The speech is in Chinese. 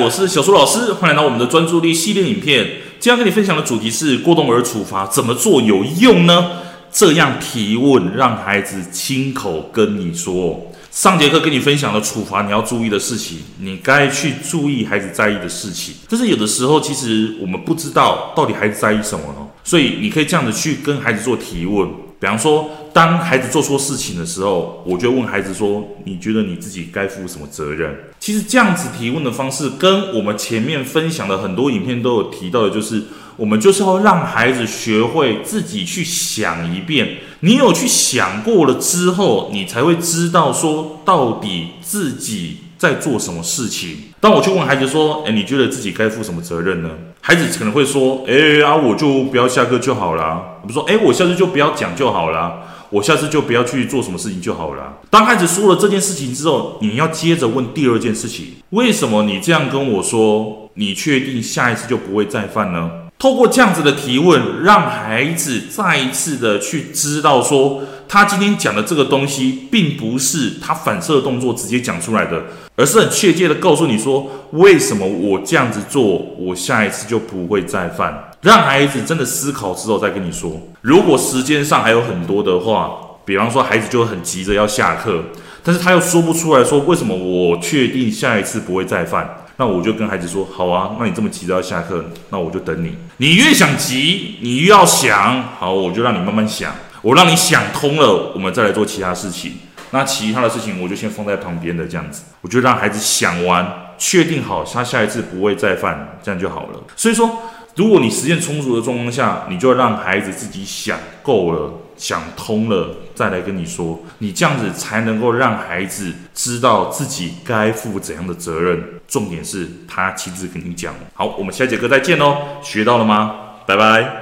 我是小苏老师，欢迎来到我们的专注力系列影片。今天跟你分享的主题是过动儿处罚怎么做有用呢？这样提问，让孩子亲口跟你说。上节课跟你分享的处罚，你要注意的事情，你该去注意孩子在意的事情。就是有的时候，其实我们不知道到底孩子在意什么呢？所以你可以这样子去跟孩子做提问。比方说，当孩子做错事情的时候，我就问孩子说：“你觉得你自己该负什么责任？”其实这样子提问的方式，跟我们前面分享的很多影片都有提到的，就是我们就是要让孩子学会自己去想一遍。你有去想过了之后，你才会知道说到底自己在做什么事情。当我去问孩子说：“诶，你觉得自己该负什么责任呢？”孩子可能会说：“诶啊，我就不要下课就好了。”我们说：“诶，我下次就不要讲就好了。我下次就不要去做什么事情就好了。”当孩子说了这件事情之后，你要接着问第二件事情：“为什么你这样跟我说？你确定下一次就不会再犯呢？”透过这样子的提问，让孩子再一次的去知道说，他今天讲的这个东西，并不是他反射动作直接讲出来的，而是很确切的告诉你说，为什么我这样子做，我下一次就不会再犯。让孩子真的思考之后再跟你说。如果时间上还有很多的话，比方说孩子就很急着要下课，但是他又说不出来说，为什么我确定下一次不会再犯。那我就跟孩子说，好啊，那你这么急着要下课，那我就等你。你越想急，你越要想，好，我就让你慢慢想，我让你想通了，我们再来做其他事情。那其他的事情我就先放在旁边的这样子，我就让孩子想完，确定好他下一次不会再犯，这样就好了。所以说，如果你时间充足的状况下，你就要让孩子自己想够了。想通了再来跟你说，你这样子才能够让孩子知道自己该负怎样的责任。重点是他亲自跟你讲。好，我们下节课再见喽，学到了吗？拜拜。